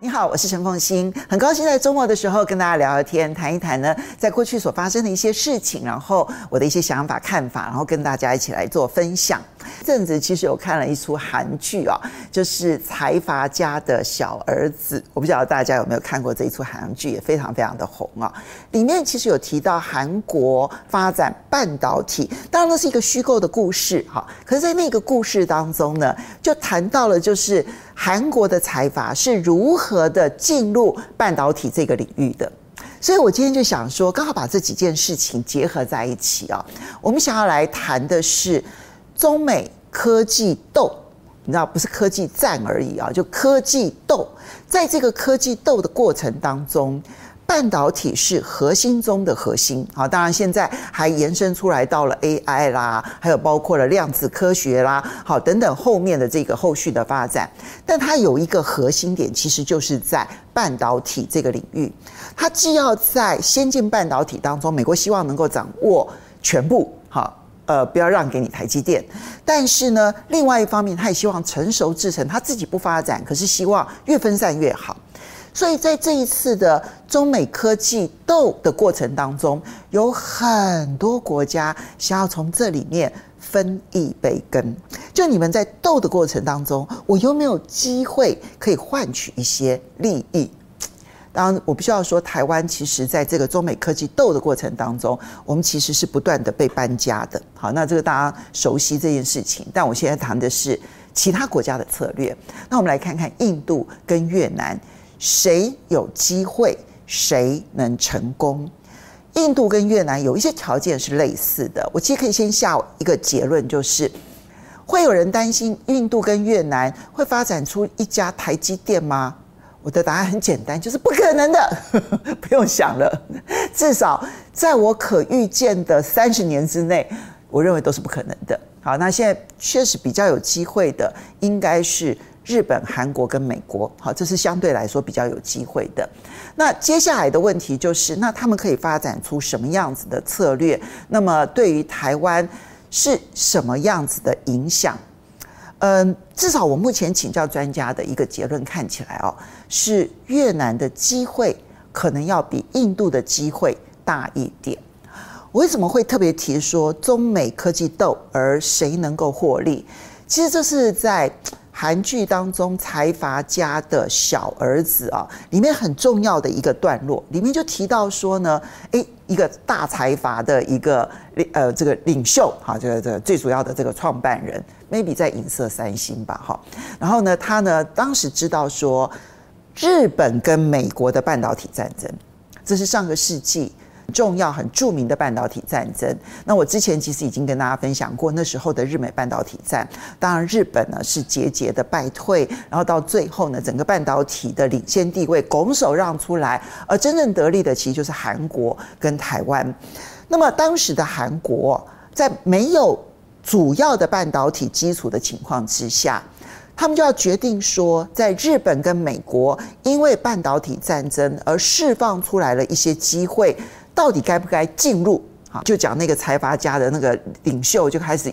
你好，我是陈凤欣，很高兴在周末的时候跟大家聊聊天，谈一谈呢，在过去所发生的一些事情，然后我的一些想法、看法，然后跟大家一起来做分享。这阵子其实有看了一出韩剧啊，就是财阀家的小儿子，我不晓得大家有没有看过这一出韩剧，也非常非常的红啊。里面其实有提到韩国发展半导体，当然那是一个虚构的故事哈，可是在那个故事当中呢，就谈到了就是。韩国的财阀是如何的进入半导体这个领域的？所以我今天就想说，刚好把这几件事情结合在一起啊。我们想要来谈的是中美科技斗，你知道，不是科技战而已啊，就科技斗。在这个科技斗的过程当中。半导体是核心中的核心，好，当然现在还延伸出来到了 AI 啦，还有包括了量子科学啦，好，等等后面的这个后续的发展，但它有一个核心点，其实就是在半导体这个领域，它既要在先进半导体当中，美国希望能够掌握全部，好，呃，不要让给你台积电，但是呢，另外一方面，它也希望成熟制程，它自己不发展，可是希望越分散越好。所以在这一次的中美科技斗的过程当中，有很多国家想要从这里面分一杯羹。就你们在斗的过程当中，我有没有机会可以换取一些利益？当然，我必须要说，台湾其实在这个中美科技斗的过程当中，我们其实是不断的被搬家的。好，那这个大家熟悉这件事情。但我现在谈的是其他国家的策略。那我们来看看印度跟越南。谁有机会，谁能成功？印度跟越南有一些条件是类似的。我其实可以先下一个结论，就是会有人担心印度跟越南会发展出一家台积电吗？我的答案很简单，就是不可能的，不用想了。至少在我可预见的三十年之内，我认为都是不可能的。好，那现在确实比较有机会的，应该是。日本、韩国跟美国，好，这是相对来说比较有机会的。那接下来的问题就是，那他们可以发展出什么样子的策略？那么对于台湾是什么样子的影响？嗯，至少我目前请教专家的一个结论看起来哦，是越南的机会可能要比印度的机会大一点。我为什么会特别提说中美科技斗，而谁能够获利？其实这是在。韩剧当中财阀家的小儿子啊，里面很重要的一个段落，里面就提到说呢，诶，一个大财阀的一个呃这个领袖哈，这个这最主要的这个创办人，maybe 在影射三星吧哈，然后呢，他呢当时知道说，日本跟美国的半导体战争，这是上个世纪。重要、很著名的半导体战争。那我之前其实已经跟大家分享过，那时候的日美半导体战，当然日本呢是节节的败退，然后到最后呢，整个半导体的领先地位拱手让出来，而真正得利的其实就是韩国跟台湾。那么当时的韩国在没有主要的半导体基础的情况之下，他们就要决定说，在日本跟美国因为半导体战争而释放出来了一些机会。到底该不该进入？啊，就讲那个财阀家的那个领袖就开始，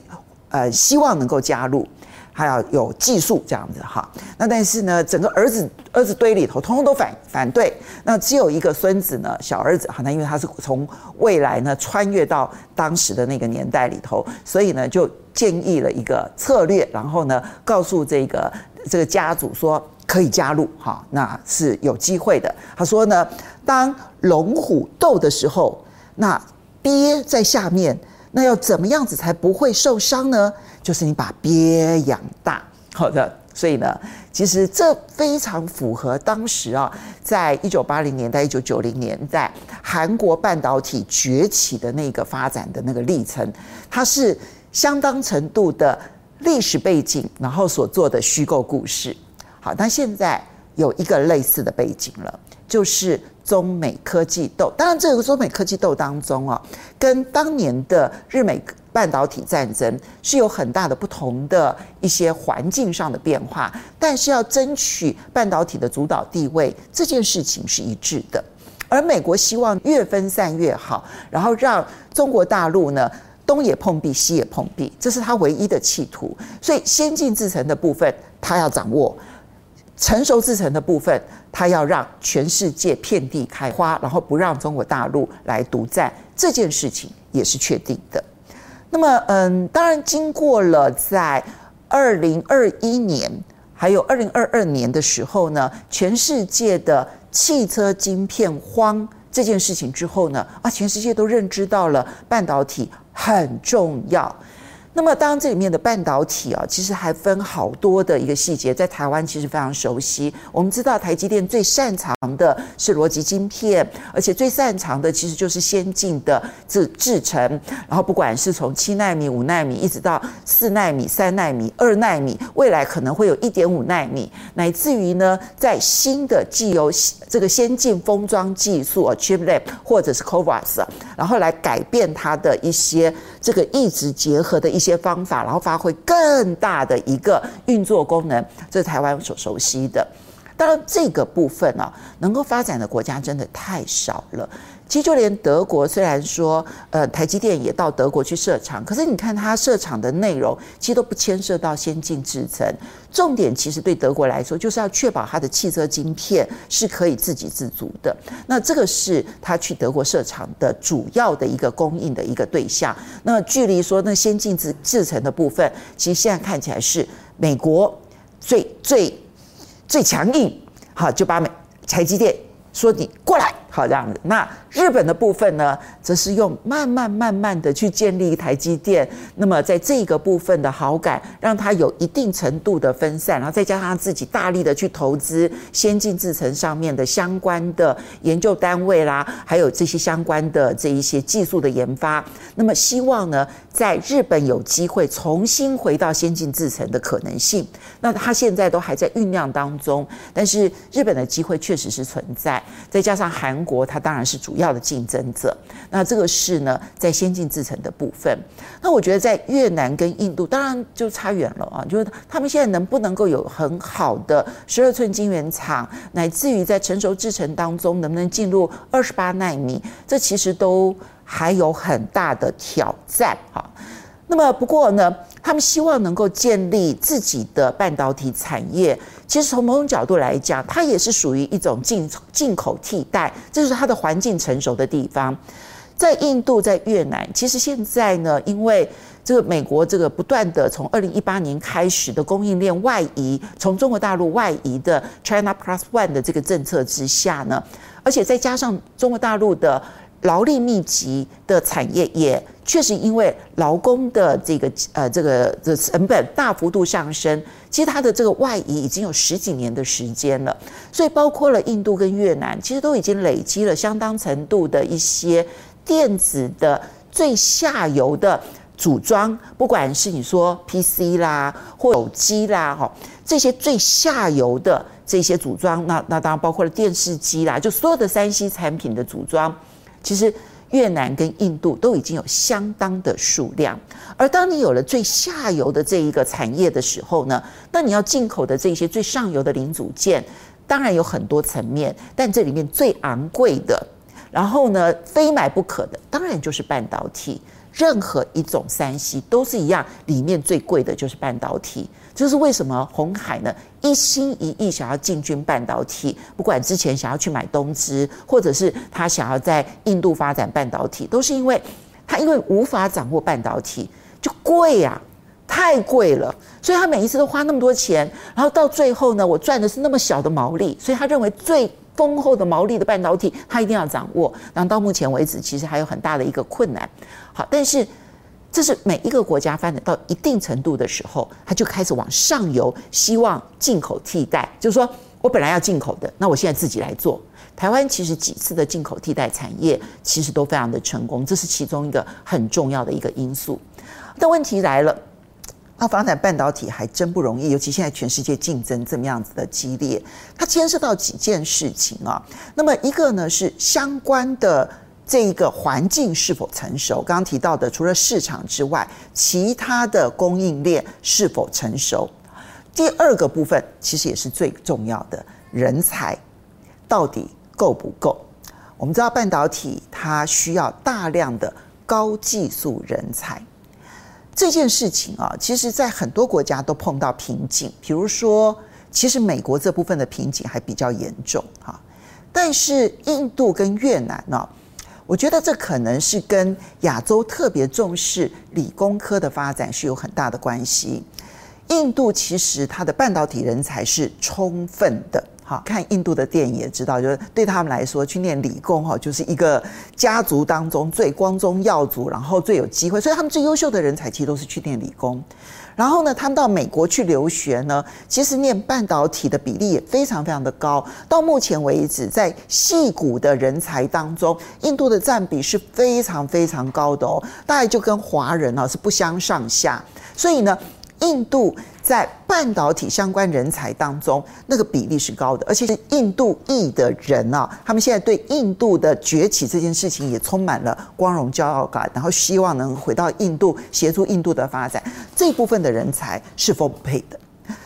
呃，希望能够加入，还要有技术这样子哈。那但是呢，整个儿子儿子堆里头，通通都反反对。那只有一个孙子呢，小儿子，好，那因为他是从未来呢穿越到当时的那个年代里头，所以呢就建议了一个策略，然后呢告诉这个这个家族说。可以加入哈，那是有机会的。他说呢，当龙虎斗的时候，那鳖在下面，那要怎么样子才不会受伤呢？就是你把鳖养大。好的，所以呢，其实这非常符合当时啊，在一九八零年代、一九九零年代韩国半导体崛起的那个发展的那个历程，它是相当程度的历史背景，然后所做的虚构故事。好，那现在有一个类似的背景了，就是中美科技斗。当然，这个中美科技斗当中啊，跟当年的日美半导体战争是有很大的不同的一些环境上的变化。但是，要争取半导体的主导地位，这件事情是一致的。而美国希望越分散越好，然后让中国大陆呢，东也碰壁，西也碰壁，这是他唯一的企图。所以，先进制程的部分他要掌握，成熟制程的部分它要让全世界遍地开花，然后不让中国大陆来独占，这件事情也是确定的。那么，嗯，当然，经过了在二零二一年还有二零二二年的时候呢，全世界的汽车晶片荒这件事情之后呢，啊，全世界都认知到了半导体很重要。那么，当然这里面的半导体啊，其实还分好多的一个细节，在台湾其实非常熟悉。我们知道台积电最擅长的是逻辑晶片，而且最擅长的其实就是先进的制制程。然后，不管是从七纳米、五纳米，一直到四纳米、三纳米、二纳米，未来可能会有一点五纳米，乃至于呢，在新的既有这个先进封装技术啊，Chiplet 或者是 CoWoS，然后来改变它的一些这个意志结合的一些。方法，然后发挥更大的一个运作功能，这是台湾所熟悉的。当然，这个部分呢、啊，能够发展的国家真的太少了。其实就连德国，虽然说呃台积电也到德国去设厂，可是你看它设厂的内容，其实都不牵涉到先进制程。重点其实对德国来说，就是要确保它的汽车晶片是可以自给自足的。那这个是他去德国设厂的主要的一个供应的一个对象。那距离说那先进制制程的部分，其实现在看起来是美国最最最强硬，好，就把美台积电说你过来。好，这样子。那日本的部分呢，则是用慢慢慢慢的去建立台积电。那么在这个部分的好感，让它有一定程度的分散，然后再加上自己大力的去投资先进制程上面的相关的研究单位啦，还有这些相关的这一些技术的研发。那么希望呢，在日本有机会重新回到先进制程的可能性。那它现在都还在酝酿当中，但是日本的机会确实是存在。再加上韩。国它当然是主要的竞争者，那这个是呢，在先进制程的部分。那我觉得在越南跟印度，当然就差远了啊，就是他们现在能不能够有很好的十二寸晶圆厂，乃至于在成熟制程当中能不能进入二十八纳米，这其实都还有很大的挑战哈。那么不过呢，他们希望能够建立自己的半导体产业。其实从某种角度来讲，它也是属于一种进进口替代，这就是它的环境成熟的地方。在印度、在越南，其实现在呢，因为这个美国这个不断的从二零一八年开始的供应链外移，从中国大陆外移的 China Plus One 的这个政策之下呢，而且再加上中国大陆的。劳力密集的产业也确实因为劳工的这个呃这个的成本大幅度上升，其实它的这个外移已经有十几年的时间了，所以包括了印度跟越南，其实都已经累积了相当程度的一些电子的最下游的组装，不管是你说 PC 啦或手机啦哈，这些最下游的这些组装，那那当然包括了电视机啦，就所有的三 C 产品的组装。其实越南跟印度都已经有相当的数量，而当你有了最下游的这一个产业的时候呢，那你要进口的这些最上游的零组件，当然有很多层面，但这里面最昂贵的，然后呢，非买不可的，当然就是半导体。任何一种三 C 都是一样，里面最贵的就是半导体。这是为什么红海呢一心一意想要进军半导体？不管之前想要去买东芝，或者是他想要在印度发展半导体，都是因为他因为无法掌握半导体就贵呀、啊，太贵了，所以他每一次都花那么多钱，然后到最后呢，我赚的是那么小的毛利，所以他认为最。丰厚的毛利的半导体，它一定要掌握。然后到目前为止，其实还有很大的一个困难。好，但是这是每一个国家发展到一定程度的时候，它就开始往上游，希望进口替代。就是说我本来要进口的，那我现在自己来做。台湾其实几次的进口替代产业，其实都非常的成功，这是其中一个很重要的一个因素。但问题来了。要发展半导体还真不容易，尤其现在全世界竞争这么样子的激烈，它牵涉到几件事情啊。那么一个呢是相关的这一个环境是否成熟，刚刚提到的除了市场之外，其他的供应链是否成熟。第二个部分其实也是最重要的，人才到底够不够？我们知道半导体它需要大量的高技术人才。这件事情啊，其实在很多国家都碰到瓶颈，比如说，其实美国这部分的瓶颈还比较严重哈。但是印度跟越南呢，我觉得这可能是跟亚洲特别重视理工科的发展是有很大的关系。印度其实它的半导体人才是充分的。好，看印度的电影也知道，就是对他们来说，去念理工哈，就是一个家族当中最光宗耀祖，然后最有机会，所以他们最优秀的人才其实都是去念理工。然后呢，他们到美国去留学呢，其实念半导体的比例也非常非常的高。到目前为止，在矽谷的人才当中，印度的占比是非常非常高的哦，大概就跟华人啊是不相上下。所以呢，印度。在半导体相关人才当中，那个比例是高的，而且是印度裔的人啊，他们现在对印度的崛起这件事情也充满了光荣骄傲感，然后希望能回到印度协助印度的发展。这部分的人才是丰沛的。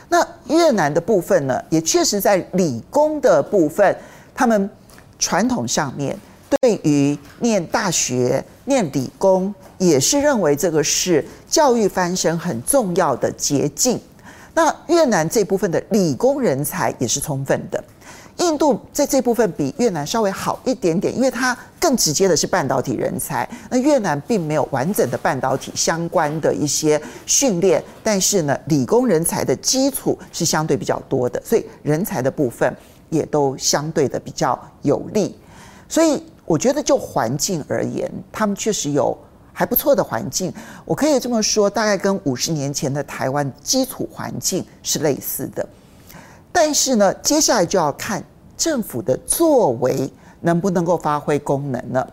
那越南的部分呢，也确实在理工的部分，他们传统上面对于念大学、念理工，也是认为这个是教育翻身很重要的捷径。那越南这部分的理工人才也是充分的，印度在这部分比越南稍微好一点点，因为它更直接的是半导体人才。那越南并没有完整的半导体相关的一些训练，但是呢，理工人才的基础是相对比较多的，所以人才的部分也都相对的比较有利。所以我觉得就环境而言，他们确实有。还不错的环境，我可以这么说，大概跟五十年前的台湾基础环境是类似的。但是呢，接下来就要看政府的作为能不能够发挥功能了。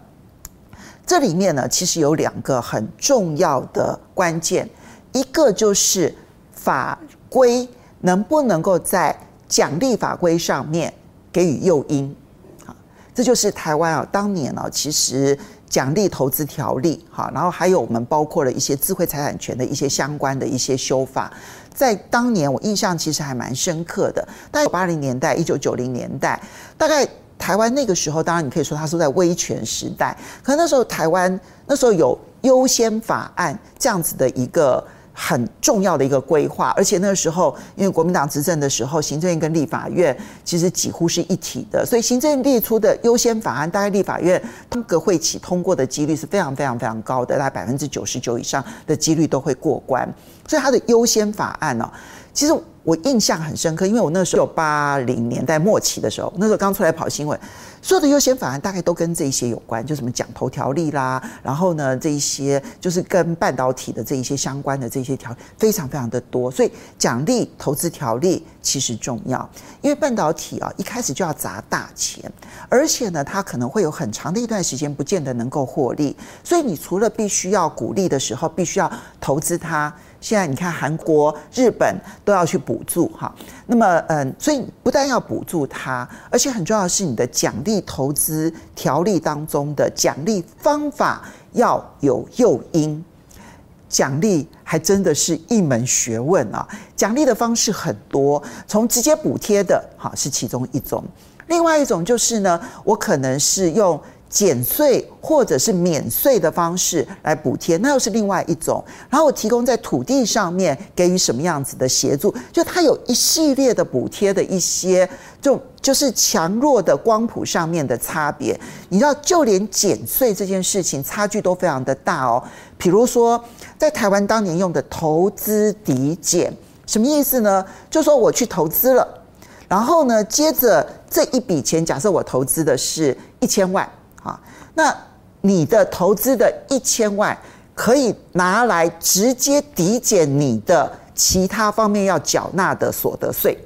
这里面呢，其实有两个很重要的关键，一个就是法规能不能够在奖励法规上面给予诱因。这就是台湾啊，当年啊，其实。奖励投资条例，哈，然后还有我们包括了一些智慧财产权的一些相关的一些修法，在当年我印象其实还蛮深刻的。大概八零年代、一九九零年代，大概台湾那个时候，当然你可以说它是在威权时代，可那时候台湾那时候有优先法案这样子的一个。很重要的一个规划，而且那个时候，因为国民党执政的时候，行政院跟立法院其实几乎是一体的，所以行政院列出的优先法案，大概立法院通个会期通过的几率是非常非常非常高的，大概百分之九十九以上的几率都会过关，所以它的优先法案呢，其实我印象很深刻，因为我那时候八零年代末期的时候，那时候刚出来跑新闻。所有的优先法案大概都跟这些有关，就什么奖投条例啦，然后呢，这一些就是跟半导体的这一些相关的这些条非常非常的多，所以奖励投资条例其实重要，因为半导体啊一开始就要砸大钱，而且呢，它可能会有很长的一段时间不见得能够获利，所以你除了必须要鼓励的时候，必须要投资它。现在你看，韩国、日本都要去补助哈，那么嗯，所以不但要补助它，而且很重要的是你的奖励投资条例当中的奖励方法要有诱因，奖励还真的是一门学问啊！奖励的方式很多，从直接补贴的哈是其中一种，另外一种就是呢，我可能是用。减税或者是免税的方式来补贴，那又是另外一种。然后我提供在土地上面给予什么样子的协助，就它有一系列的补贴的一些，就就是强弱的光谱上面的差别。你知道，就连减税这件事情差距都非常的大哦。比如说，在台湾当年用的投资抵减，什么意思呢？就说我去投资了，然后呢，接着这一笔钱，假设我投资的是一千万。啊，那你的投资的一千万可以拿来直接抵减你的其他方面要缴纳的所得税，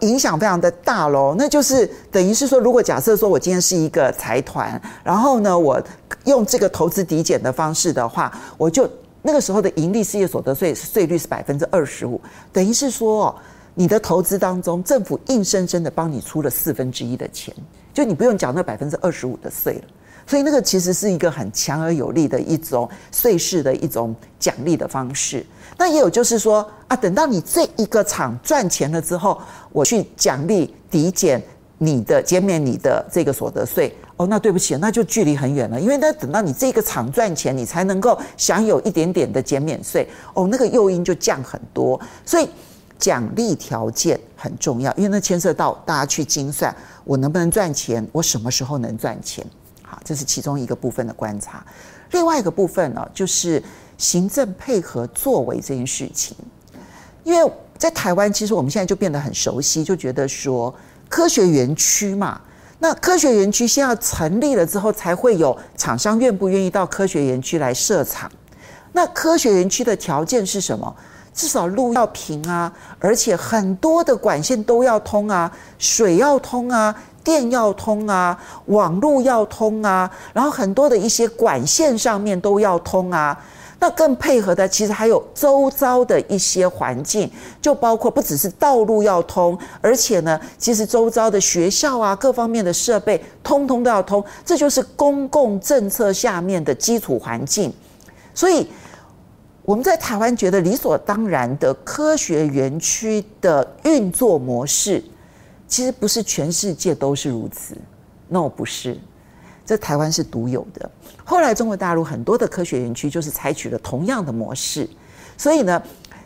影响非常的大喽。那就是等于是说，如果假设说我今天是一个财团，然后呢，我用这个投资抵减的方式的话，我就那个时候的盈利事业所得税税率是百分之二十五，等于是说你的投资当中，政府硬生生的帮你出了四分之一的钱，就你不用缴那百分之二十五的税了。所以那个其实是一个很强而有力的一种税事的一种奖励的方式。那也有就是说啊，等到你这一个厂赚钱了之后，我去奖励抵减你的减免你的这个所得税哦，那对不起，那就距离很远了，因为那等到你这个厂赚钱，你才能够享有一点点的减免税，哦，那个诱因就降很多。所以奖励条件很重要，因为那牵涉到大家去精算，我能不能赚钱，我什么时候能赚钱？好，这是其中一个部分的观察。另外一个部分呢，就是行政配合作为这件事情，因为在台湾，其实我们现在就变得很熟悉，就觉得说科学园区嘛。那科学园区先要成立了之后，才会有厂商愿不愿意到科学园区来设厂。那科学园区的条件是什么？至少路要平啊，而且很多的管线都要通啊，水要通啊，电要通啊，网路要通啊，然后很多的一些管线上面都要通啊。那更配合的，其实还有周遭的一些环境，就包括不只是道路要通，而且呢，其实周遭的学校啊，各方面的设备，通通都要通。这就是公共政策下面的基础环境。所以我们在台湾觉得理所当然的科学园区的运作模式，其实不是全世界都是如此。No，不是。这台湾是独有的。后来中国大陆很多的科学园区就是采取了同样的模式，所以呢，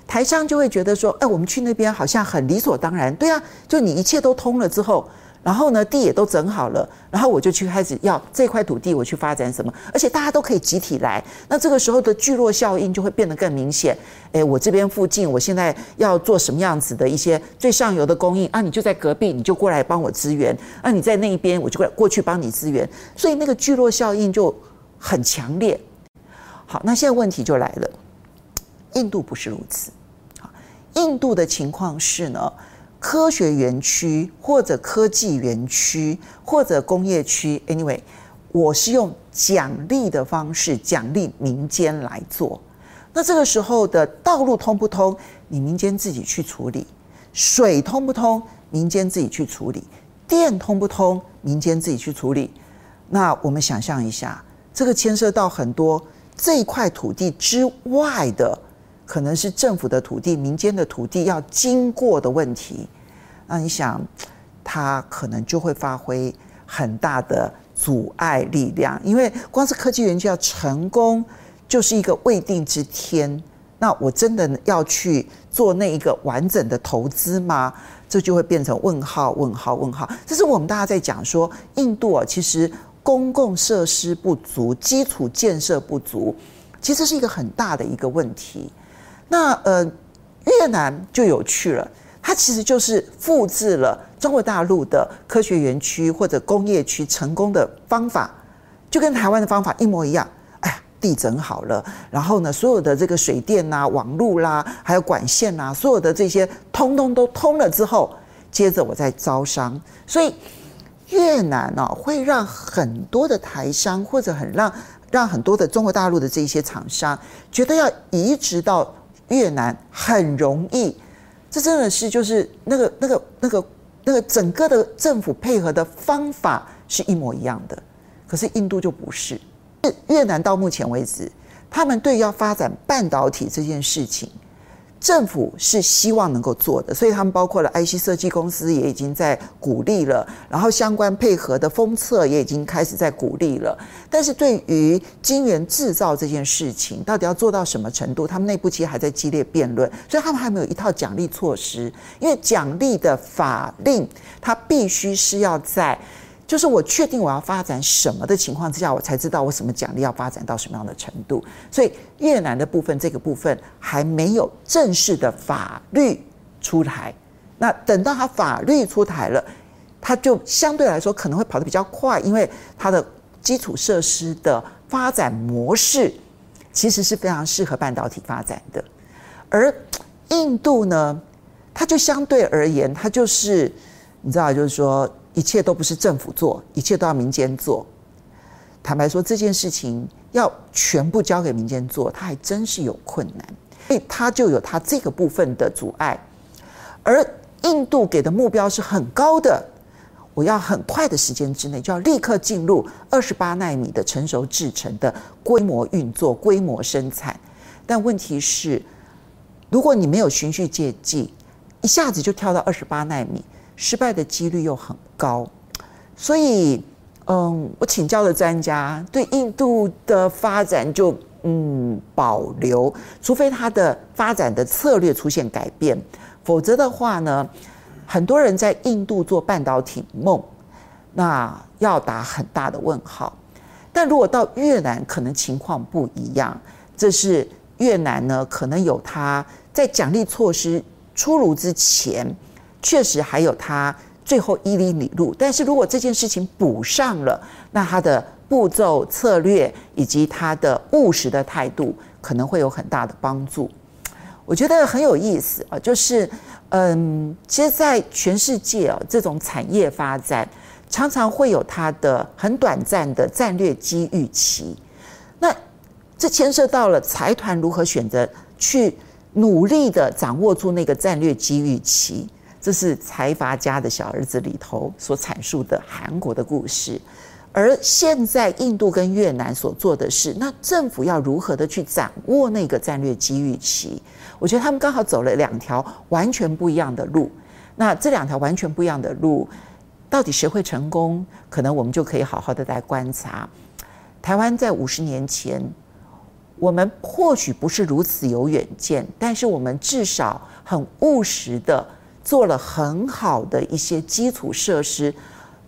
台商就会觉得说，哎，我们去那边好像很理所当然。对啊，就你一切都通了之后。然后呢，地也都整好了，然后我就去开始要这块土地，我去发展什么，而且大家都可以集体来，那这个时候的聚落效应就会变得更明显。诶，我这边附近，我现在要做什么样子的一些最上游的供应啊？你就在隔壁，你就过来帮我支援；啊，你在那一边，我就过来过去帮你支援。所以那个聚落效应就很强烈。好，那现在问题就来了，印度不是如此。好，印度的情况是呢？科学园区或者科技园区或者工业区，anyway，我是用奖励的方式奖励民间来做。那这个时候的道路通不通，你民间自己去处理；水通不通，民间自己去处理；电通不通，民间自己去处理。那我们想象一下，这个牵涉到很多这一块土地之外的。可能是政府的土地、民间的土地要经过的问题，那你想，它可能就会发挥很大的阻碍力量，因为光是科技园区要成功，就是一个未定之天。那我真的要去做那一个完整的投资吗？这就会变成问号、问号、问号。这是我们大家在讲说，印度啊，其实公共设施不足、基础建设不足，其实是一个很大的一个问题。那呃，越南就有趣了，它其实就是复制了中国大陆的科学园区或者工业区成功的方法，就跟台湾的方法一模一样。哎呀，地整好了，然后呢，所有的这个水电呐、啊、网路啦，还有管线呐、啊，所有的这些通通都通了之后，接着我再招商。所以越南呢、哦，会让很多的台商或者很让让很多的中国大陆的这些厂商觉得要移植到。越南很容易，这真的是就是那个那个那个那个整个的政府配合的方法是一模一样的，可是印度就不是。越南到目前为止，他们对要发展半导体这件事情。政府是希望能够做的，所以他们包括了 IC 设计公司也已经在鼓励了，然后相关配合的封测也已经开始在鼓励了。但是对于晶圆制造这件事情，到底要做到什么程度，他们内部其实还在激烈辩论，所以他们还没有一套奖励措施。因为奖励的法令，它必须是要在。就是我确定我要发展什么的情况之下，我才知道我什么奖励要发展到什么样的程度。所以越南的部分，这个部分还没有正式的法律出台。那等到它法律出台了，它就相对来说可能会跑得比较快，因为它的基础设施的发展模式其实是非常适合半导体发展的。而印度呢，它就相对而言，它就是你知道，就是说。一切都不是政府做，一切都要民间做。坦白说，这件事情要全部交给民间做，它还真是有困难，所以它就有它这个部分的阻碍。而印度给的目标是很高的，我要很快的时间之内就要立刻进入二十八纳米的成熟制程的规模运作、规模生产。但问题是，如果你没有循序渐进，一下子就跳到二十八纳米。失败的几率又很高，所以嗯，我请教了专家，对印度的发展就嗯保留，除非它的发展的策略出现改变，否则的话呢，很多人在印度做半导体梦，那要打很大的问号。但如果到越南，可能情况不一样。这是越南呢，可能有它在奖励措施出炉之前，确实还有他最后一里里路。但是如果这件事情补上了，那他的步骤、策略以及他的务实的态度，可能会有很大的帮助。我觉得很有意思啊，就是嗯，其实，在全世界啊，这种产业发展。常常会有它的很短暂的战略机遇期，那这牵涉到了财团如何选择去努力的掌握住那个战略机遇期，这是财阀家的小儿子里头所阐述的韩国的故事。而现在印度跟越南所做的事，那政府要如何的去掌握那个战略机遇期？我觉得他们刚好走了两条完全不一样的路。那这两条完全不一样的路。到底谁会成功？可能我们就可以好好的来观察。台湾在五十年前，我们或许不是如此有远见，但是我们至少很务实的做了很好的一些基础设施。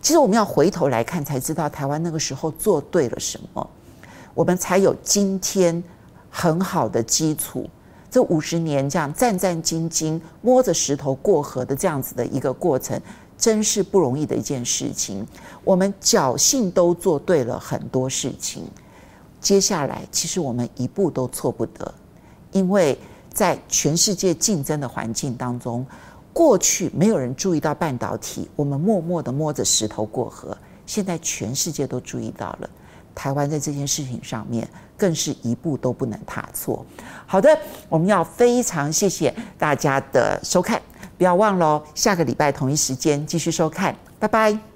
其实我们要回头来看，才知道台湾那个时候做对了什么，我们才有今天很好的基础。这五十年这样战战兢兢、摸着石头过河的这样子的一个过程。真是不容易的一件事情，我们侥幸都做对了很多事情，接下来其实我们一步都错不得，因为在全世界竞争的环境当中，过去没有人注意到半导体，我们默默的摸着石头过河，现在全世界都注意到了，台湾在这件事情上面更是一步都不能踏错。好的，我们要非常谢谢大家的收看。不要忘了，下个礼拜同一时间继续收看，拜拜。